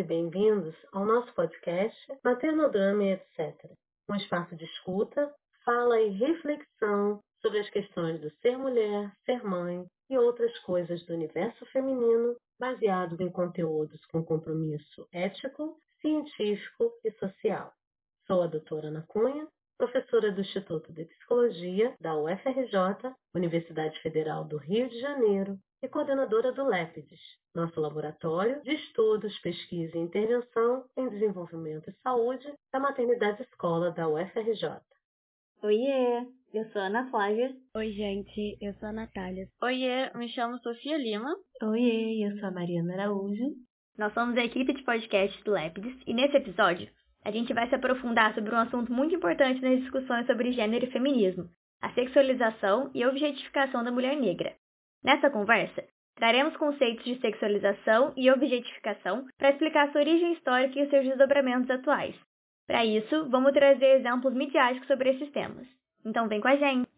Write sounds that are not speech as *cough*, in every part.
e bem-vindos ao nosso podcast Maternodrama e etc. Um espaço de escuta, fala e reflexão sobre as questões do ser mulher, ser mãe e outras coisas do universo feminino, baseados em conteúdos com compromisso ético, científico e social. Sou a doutora Ana Cunha, professora do Instituto de Psicologia da UFRJ, Universidade Federal do Rio de Janeiro, e coordenadora do LEPIDES, nosso laboratório de estudos, pesquisa e intervenção em desenvolvimento e saúde da maternidade escola da UFRJ. Oiê, eu sou a Ana Flávia. Oi, gente, eu sou a Natália. Oiê, me chamo Sofia Lima. Oiê, eu sou a Mariana Araújo. Nós somos a equipe de podcast do Lépides e nesse episódio a gente vai se aprofundar sobre um assunto muito importante nas discussões sobre gênero e feminismo, a sexualização e objetificação da mulher negra. Nessa conversa, traremos conceitos de sexualização e objetificação para explicar sua origem histórica e seus desdobramentos atuais. Para isso, vamos trazer exemplos midiáticos sobre esses temas. Então vem com a gente!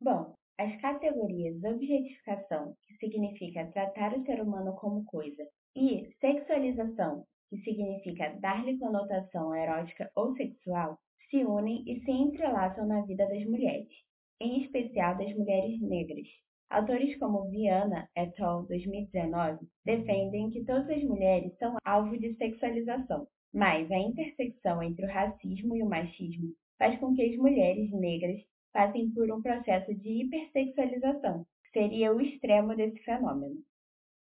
Bom, as categorias objetificação, que significa tratar o ser humano como coisa, e sexualização, que significa dar-lhe conotação erótica ou sexual, se unem e se entrelaçam na vida das mulheres, em especial das mulheres negras. Autores como Viana et al. 2019 defendem que todas as mulheres são alvo de sexualização, mas a intersecção entre o racismo e o machismo faz com que as mulheres negras passem por um processo de hipersexualização, que seria o extremo desse fenômeno.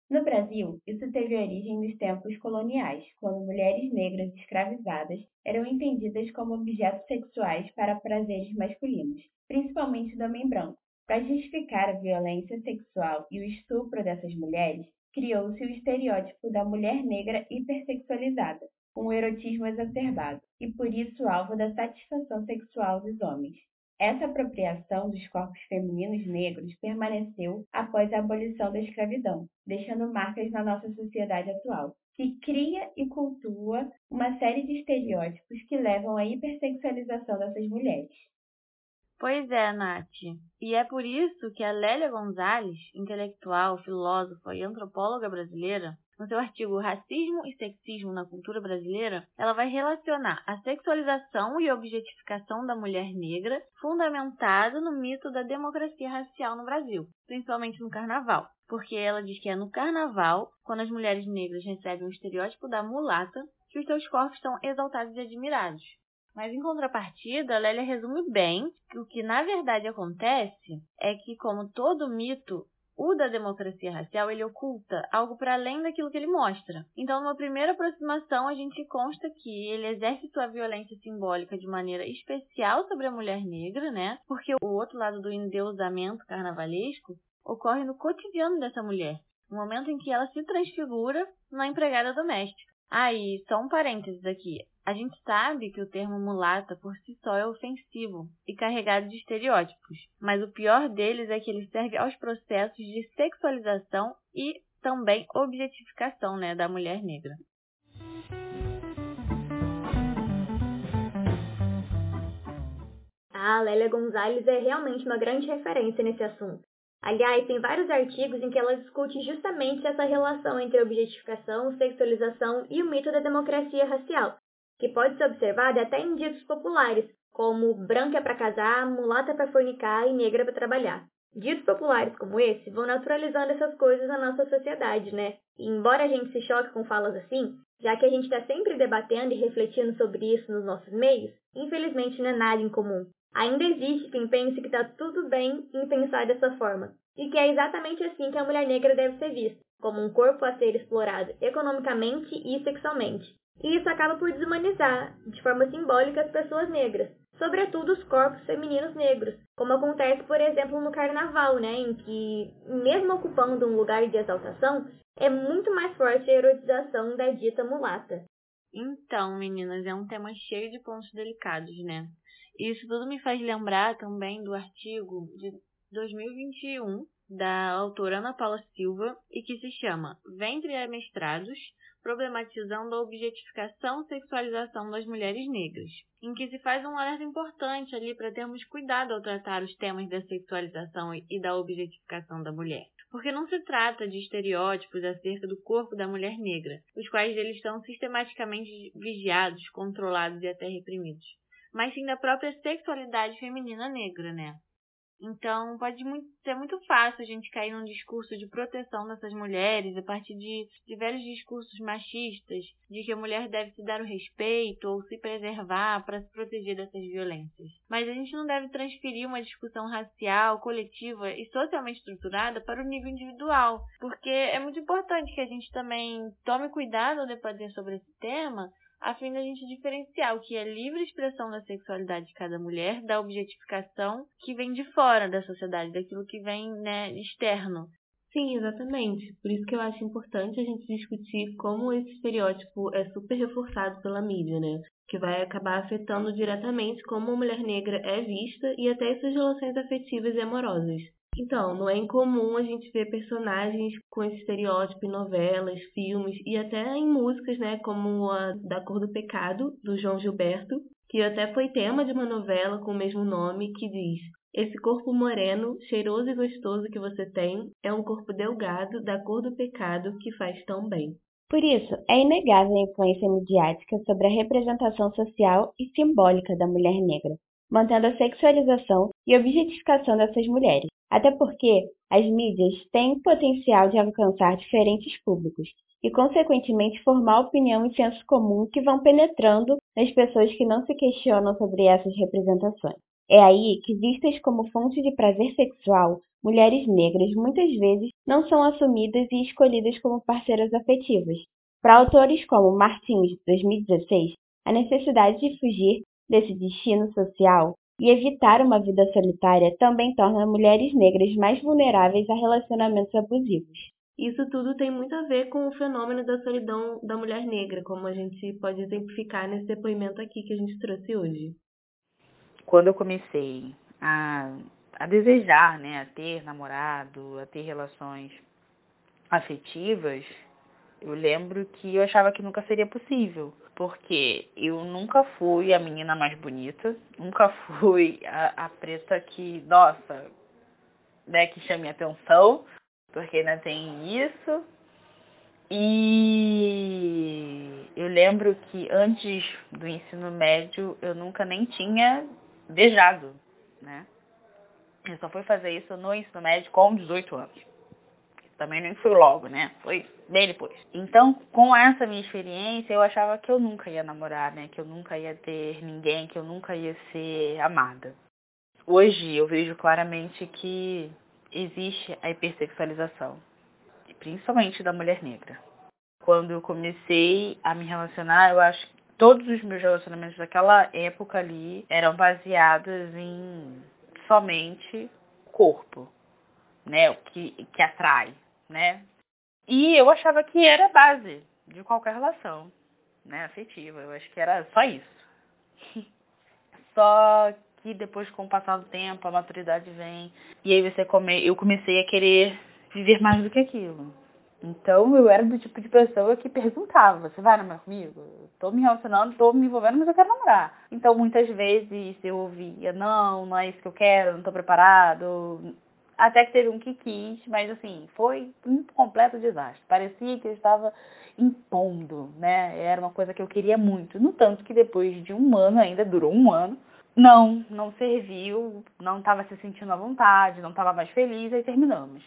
No Brasil, isso teve origem nos tempos coloniais, quando mulheres negras escravizadas eram entendidas como objetos sexuais para prazeres masculinos, principalmente do homem branco. Para justificar a violência sexual e o estupro dessas mulheres, criou-se o estereótipo da mulher negra hipersexualizada, com um erotismo exacerbado, e por isso alvo da satisfação sexual dos homens. Essa apropriação dos corpos femininos negros permaneceu após a abolição da escravidão, deixando marcas na nossa sociedade atual. Se cria e cultua uma série de estereótipos que levam à hipersexualização dessas mulheres. Pois é, Nath. E é por isso que a Lélia Gonzalez, intelectual, filósofa e antropóloga brasileira, no seu artigo Racismo e Sexismo na Cultura Brasileira, ela vai relacionar a sexualização e objetificação da mulher negra fundamentada no mito da democracia racial no Brasil, principalmente no carnaval. Porque ela diz que é no carnaval, quando as mulheres negras recebem o estereótipo da mulata, que os seus corpos estão exaltados e admirados. Mas em contrapartida, Lélia resume bem que o que na verdade acontece é que, como todo mito, o da democracia racial, ele oculta algo para além daquilo que ele mostra. Então, numa primeira aproximação, a gente consta que ele exerce sua violência simbólica de maneira especial sobre a mulher negra, né? Porque o outro lado do endeusamento carnavalesco ocorre no cotidiano dessa mulher, no momento em que ela se transfigura na empregada doméstica. Ah, e só um parênteses aqui. A gente sabe que o termo mulata por si só é ofensivo e carregado de estereótipos, mas o pior deles é que ele serve aos processos de sexualização e também objetificação né, da mulher negra. A Lélia Gonzalez é realmente uma grande referência nesse assunto. Aliás, tem vários artigos em que ela discute justamente essa relação entre objetificação, sexualização e o mito da democracia racial, que pode ser observada até em ditos populares, como branca é para casar, mulata é para fornicar e negra é para trabalhar. Ditos populares como esse vão naturalizando essas coisas na nossa sociedade, né? E embora a gente se choque com falas assim, já que a gente está sempre debatendo e refletindo sobre isso nos nossos meios, infelizmente não é nada incomum. Ainda existe quem pense que está tudo bem em pensar dessa forma, e que é exatamente assim que a mulher negra deve ser vista, como um corpo a ser explorado economicamente e sexualmente, e isso acaba por desumanizar, de forma simbólica, as pessoas negras, sobretudo os corpos femininos negros, como acontece, por exemplo, no carnaval, né, em que, mesmo ocupando um lugar de exaltação, é muito mais forte a erotização da dita mulata. Então, meninas, é um tema cheio de pontos delicados, né? Isso tudo me faz lembrar também do artigo de 2021 da autora Ana Paula Silva e que se chama Ventre Mestrados, problematizando a objetificação e sexualização das mulheres negras, em que se faz um alerta importante ali para termos cuidado ao tratar os temas da sexualização e da objetificação da mulher. porque não se trata de estereótipos acerca do corpo da mulher negra, os quais eles são sistematicamente vigiados, controlados e até reprimidos, mas sim da própria sexualidade feminina negra, né? Então, pode ser muito fácil a gente cair num discurso de proteção dessas mulheres a partir de, de velhos discursos machistas, de que a mulher deve se dar o respeito ou se preservar para se proteger dessas violências. Mas a gente não deve transferir uma discussão racial, coletiva e socialmente estruturada para o nível individual, porque é muito importante que a gente também tome cuidado ao debater sobre esse tema a fim de a gente diferenciar o que é livre expressão da sexualidade de cada mulher da objetificação que vem de fora da sociedade, daquilo que vem né, externo. Sim, exatamente. Por isso que eu acho importante a gente discutir como esse estereótipo é super reforçado pela mídia, né? Que vai acabar afetando diretamente como a mulher negra é vista e até suas relações afetivas e amorosas. Então, não é incomum a gente ver personagens com esse estereótipo em novelas, filmes e até em músicas, né, como a da Cor do Pecado, do João Gilberto, que até foi tema de uma novela com o mesmo nome, que diz: Esse corpo moreno, cheiroso e gostoso que você tem é um corpo delgado da cor do pecado que faz tão bem. Por isso, é inegável a influência midiática sobre a representação social e simbólica da mulher negra, mantendo a sexualização e objetificação dessas mulheres. Até porque as mídias têm potencial de alcançar diferentes públicos e, consequentemente, formar opinião e senso comum que vão penetrando nas pessoas que não se questionam sobre essas representações. É aí que, vistas como fonte de prazer sexual, mulheres negras muitas vezes não são assumidas e escolhidas como parceiras afetivas. Para autores como Martins, 2016, a necessidade de fugir desse destino social e evitar uma vida solitária também torna mulheres negras mais vulneráveis a relacionamentos abusivos. Isso tudo tem muito a ver com o fenômeno da solidão da mulher negra, como a gente pode exemplificar nesse depoimento aqui que a gente trouxe hoje. Quando eu comecei a, a desejar, né, a ter namorado, a ter relações afetivas, eu lembro que eu achava que nunca seria possível porque eu nunca fui a menina mais bonita, nunca *laughs* fui a, a preta que, nossa, né, que chame atenção, porque ainda tem isso. E eu lembro que antes do ensino médio eu nunca nem tinha beijado, né? Eu só fui fazer isso no ensino médio com 18 anos. Também nem fui logo, né? Foi bem depois. Então, com essa minha experiência, eu achava que eu nunca ia namorar, né? Que eu nunca ia ter ninguém, que eu nunca ia ser amada. Hoje eu vejo claramente que existe a hipersexualização, principalmente da mulher negra. Quando eu comecei a me relacionar, eu acho que todos os meus relacionamentos daquela época ali eram baseados em somente corpo, né? O que, que atrai, né? E eu achava que era base de qualquer relação, né, afetiva. Eu acho que era só isso. *laughs* só que depois, com o passar do tempo, a maturidade vem. E aí você come... eu comecei a querer viver mais do que aquilo. Então eu era do tipo de pessoa que perguntava, você vai namorar comigo? Tô me relacionando, tô me envolvendo, mas eu quero namorar. Então muitas vezes eu ouvia, não, não é isso que eu quero, não tô preparado, até que teve um que quis, mas assim, foi um completo desastre. Parecia que eu estava impondo, né? Era uma coisa que eu queria muito. No tanto que depois de um ano, ainda durou um ano, não, não serviu, não estava se sentindo à vontade, não estava mais feliz, aí terminamos.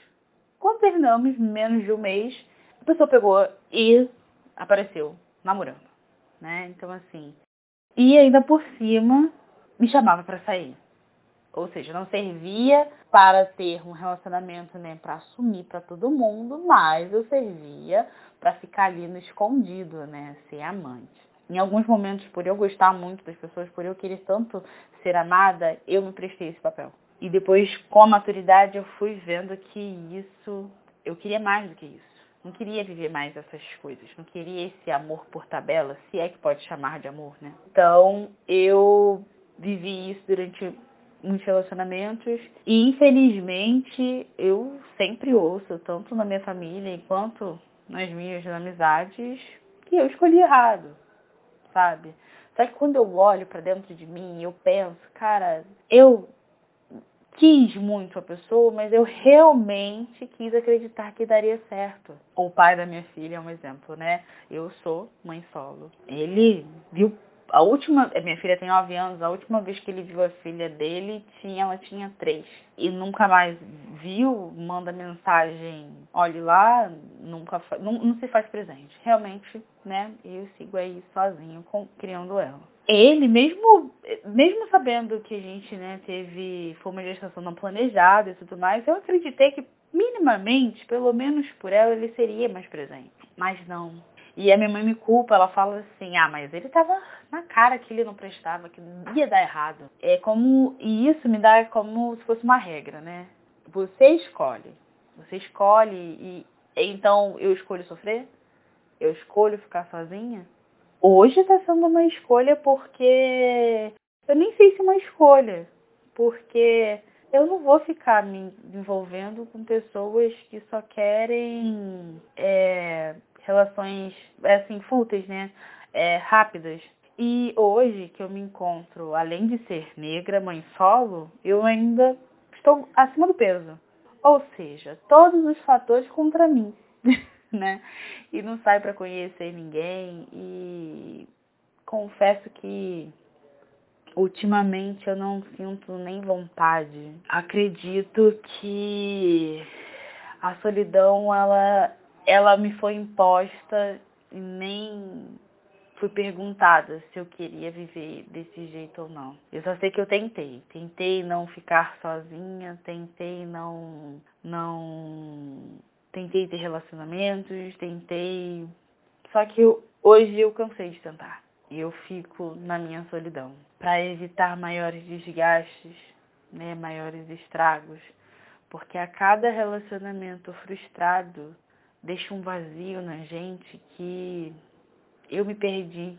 Quando terminamos, menos de um mês, a pessoa pegou e apareceu namorando, né? Então assim, e ainda por cima me chamava para sair. Ou seja, não servia para ter um relacionamento, né, para assumir para todo mundo, mas eu servia para ficar ali no escondido, né, ser amante. Em alguns momentos, por eu gostar muito das pessoas, por eu querer tanto ser amada, eu me prestei esse papel. E depois, com a maturidade, eu fui vendo que isso, eu queria mais do que isso. Não queria viver mais essas coisas, não queria esse amor por tabela, se é que pode chamar de amor, né? Então, eu vivi isso durante muitos relacionamentos. E infelizmente eu sempre ouço, tanto na minha família quanto nas minhas amizades, que eu escolhi errado, sabe? Só que quando eu olho para dentro de mim, eu penso, cara, eu quis muito a pessoa, mas eu realmente quis acreditar que daria certo. O pai da minha filha é um exemplo, né? Eu sou mãe solo. Ele viu a última, minha filha tem 9 anos, a última vez que ele viu a filha dele, tinha, ela tinha 3. E nunca mais viu, manda mensagem, olhe lá, nunca não, não se faz presente. Realmente, né, eu sigo aí sozinho, com, criando ela. Ele, mesmo, mesmo sabendo que a gente, né, teve, foi uma gestação não planejada e tudo mais, eu acreditei que minimamente, pelo menos por ela, ele seria mais presente. Mas não, e a minha mãe me culpa, ela fala assim, ah, mas ele tava na cara que ele não prestava, que ia dar errado. É como, e isso me dá como se fosse uma regra, né? Você escolhe. Você escolhe e então eu escolho sofrer? Eu escolho ficar sozinha? Hoje está sendo uma escolha porque eu nem sei se é uma escolha, porque eu não vou ficar me envolvendo com pessoas que só querem é, relações assim fúteis, né? É, rápidas. E hoje que eu me encontro, além de ser negra, mãe solo, eu ainda estou acima do peso. Ou seja, todos os fatores contra mim, *laughs* né? E não sai para conhecer ninguém e confesso que ultimamente eu não sinto nem vontade. Acredito que a solidão ela ela me foi imposta e nem fui perguntada se eu queria viver desse jeito ou não. Eu só sei que eu tentei. Tentei não ficar sozinha, tentei não não tentei ter relacionamentos, tentei só que eu, hoje eu cansei de tentar. E eu fico na minha solidão para evitar maiores desgastes, né, maiores estragos, porque a cada relacionamento frustrado deixa um vazio na gente que eu me perdi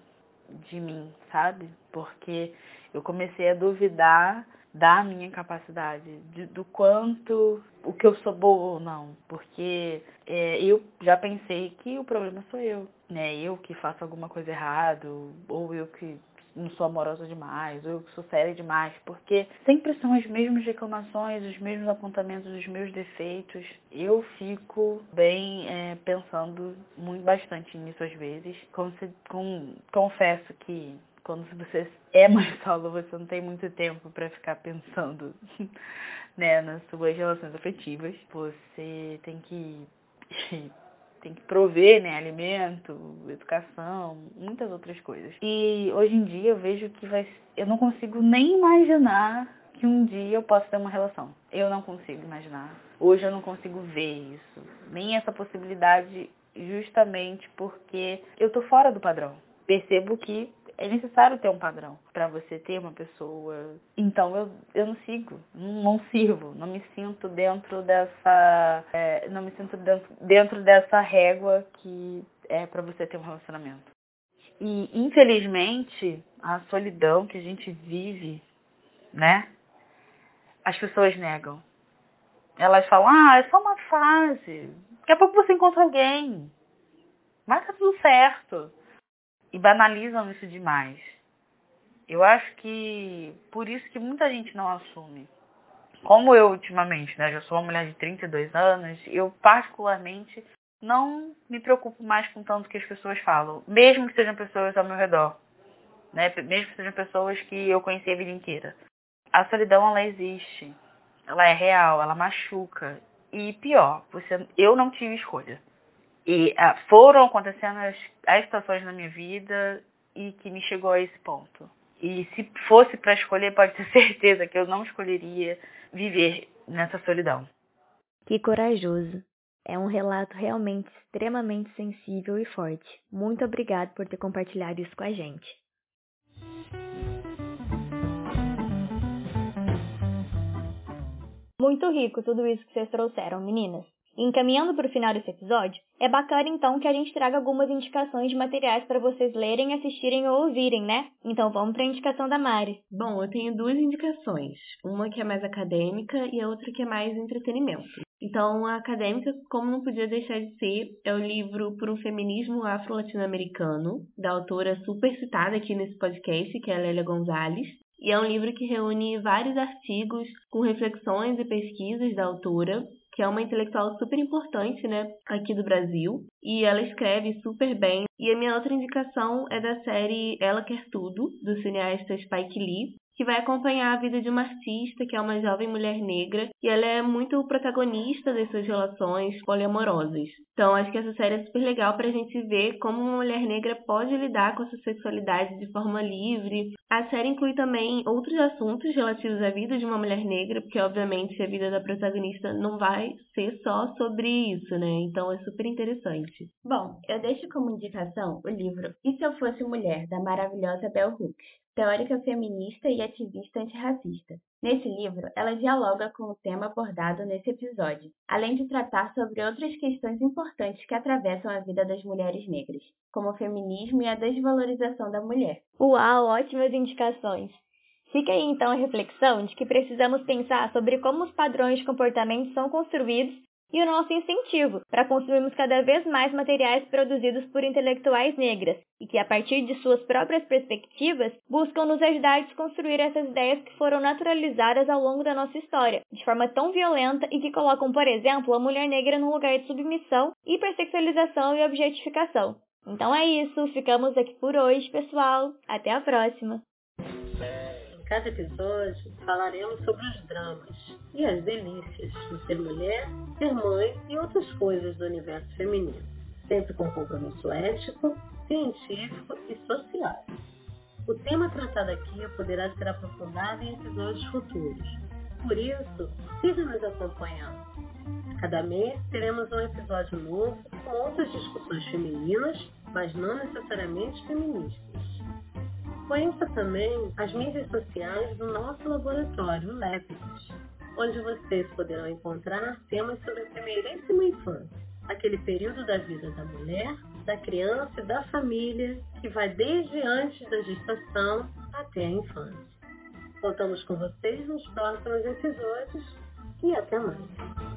de mim, sabe? Porque eu comecei a duvidar da minha capacidade, de, do quanto o que eu sou boa ou não, porque é, eu já pensei que o problema sou eu, né? Eu que faço alguma coisa errado, ou eu que não sou amorosa demais, ou eu sou séria demais, porque sempre são as mesmas reclamações, os mesmos apontamentos, os meus defeitos. Eu fico bem é, pensando muito bastante nisso às vezes. Como se, com, confesso que quando você é mãe solo, você não tem muito tempo para ficar pensando *laughs* né, nas suas relações afetivas. Você tem que tem que prover, né, alimento, educação, muitas outras coisas. E hoje em dia eu vejo que vai, eu não consigo nem imaginar que um dia eu possa ter uma relação. Eu não consigo imaginar. Hoje eu não consigo ver isso, nem essa possibilidade, justamente porque eu tô fora do padrão. Percebo que é necessário ter um padrão para você ter uma pessoa. Então eu, eu não sigo, não, sirvo, não me sinto dentro dessa, é, não me sinto dentro, dentro dessa régua que é para você ter um relacionamento. E infelizmente a solidão que a gente vive, né? As pessoas negam. Elas falam, ah, é só uma fase. Daqui a pouco você encontra alguém. Mas tá tudo certo e banalizam isso demais. Eu acho que por isso que muita gente não assume. Como eu ultimamente, né, já sou uma mulher de 32 anos, eu particularmente não me preocupo mais com tanto que as pessoas falam, mesmo que sejam pessoas ao meu redor, né, mesmo que sejam pessoas que eu conheci a vida inteira. A solidão ela existe, ela é real, ela machuca e pior, você, eu não tive escolha. E ah, foram acontecendo as, as situações na minha vida e que me chegou a esse ponto. E se fosse para escolher, pode ter *laughs* certeza que eu não escolheria viver nessa solidão. Que corajoso. É um relato realmente extremamente sensível e forte. Muito obrigado por ter compartilhado isso com a gente. Muito rico tudo isso que vocês trouxeram, meninas. Encaminhando para o final desse episódio, é bacana então que a gente traga algumas indicações de materiais para vocês lerem, assistirem ou ouvirem, né? Então vamos para a indicação da Mari. Bom, eu tenho duas indicações. Uma que é mais acadêmica e a outra que é mais entretenimento. Então, a acadêmica, como não podia deixar de ser, é o livro Por um Feminismo Afro-Latino-Americano, da autora super citada aqui nesse podcast, que é a Lélia Gonzalez. e é um livro que reúne vários artigos com reflexões e pesquisas da autora, que é uma intelectual super importante, né, aqui do Brasil, e ela escreve super bem. E a minha outra indicação é da série Ela Quer Tudo, do cineasta Spike Lee, que vai acompanhar a vida de uma artista que é uma jovem mulher negra e ela é muito protagonista dessas relações poliamorosas. Então, acho que essa série é super legal para a gente ver como uma mulher negra pode lidar com a sua sexualidade de forma livre. A série inclui também outros assuntos relativos à vida de uma mulher negra, porque obviamente a vida da protagonista não vai ser só sobre isso, né? Então é super interessante. Bom, eu deixo como indicação o livro E Se Eu Fosse Mulher, da maravilhosa Bell Hooks teórica feminista e ativista antirracista. Nesse livro, ela dialoga com o tema abordado nesse episódio, além de tratar sobre outras questões importantes que atravessam a vida das mulheres negras, como o feminismo e a desvalorização da mulher. Uau, ótimas indicações! Fica aí então a reflexão de que precisamos pensar sobre como os padrões de comportamento são construídos e o nosso incentivo para consumirmos cada vez mais materiais produzidos por intelectuais negras e que, a partir de suas próprias perspectivas, buscam nos ajudar a desconstruir essas ideias que foram naturalizadas ao longo da nossa história, de forma tão violenta e que colocam, por exemplo, a mulher negra num lugar de submissão, hipersexualização e objetificação. Então é isso, ficamos aqui por hoje, pessoal. Até a próxima! Cada episódio falaremos sobre os dramas e as delícias de ser mulher, ser mãe e outras coisas do universo feminino, sempre com compromisso ético, científico e social. O tema tratado aqui poderá ser aprofundado em episódios futuros. Por isso, siga nos acompanhando. Cada mês teremos um episódio novo com outras discussões femininas, mas não necessariamente feministas. Conheça também as mídias sociais do nosso laboratório, LEPIS, onde vocês poderão encontrar temas sobre a primeiríssima infância, aquele período da vida da mulher, da criança e da família que vai desde antes da gestação até a infância. Contamos com vocês nos próximos episódios e até mais.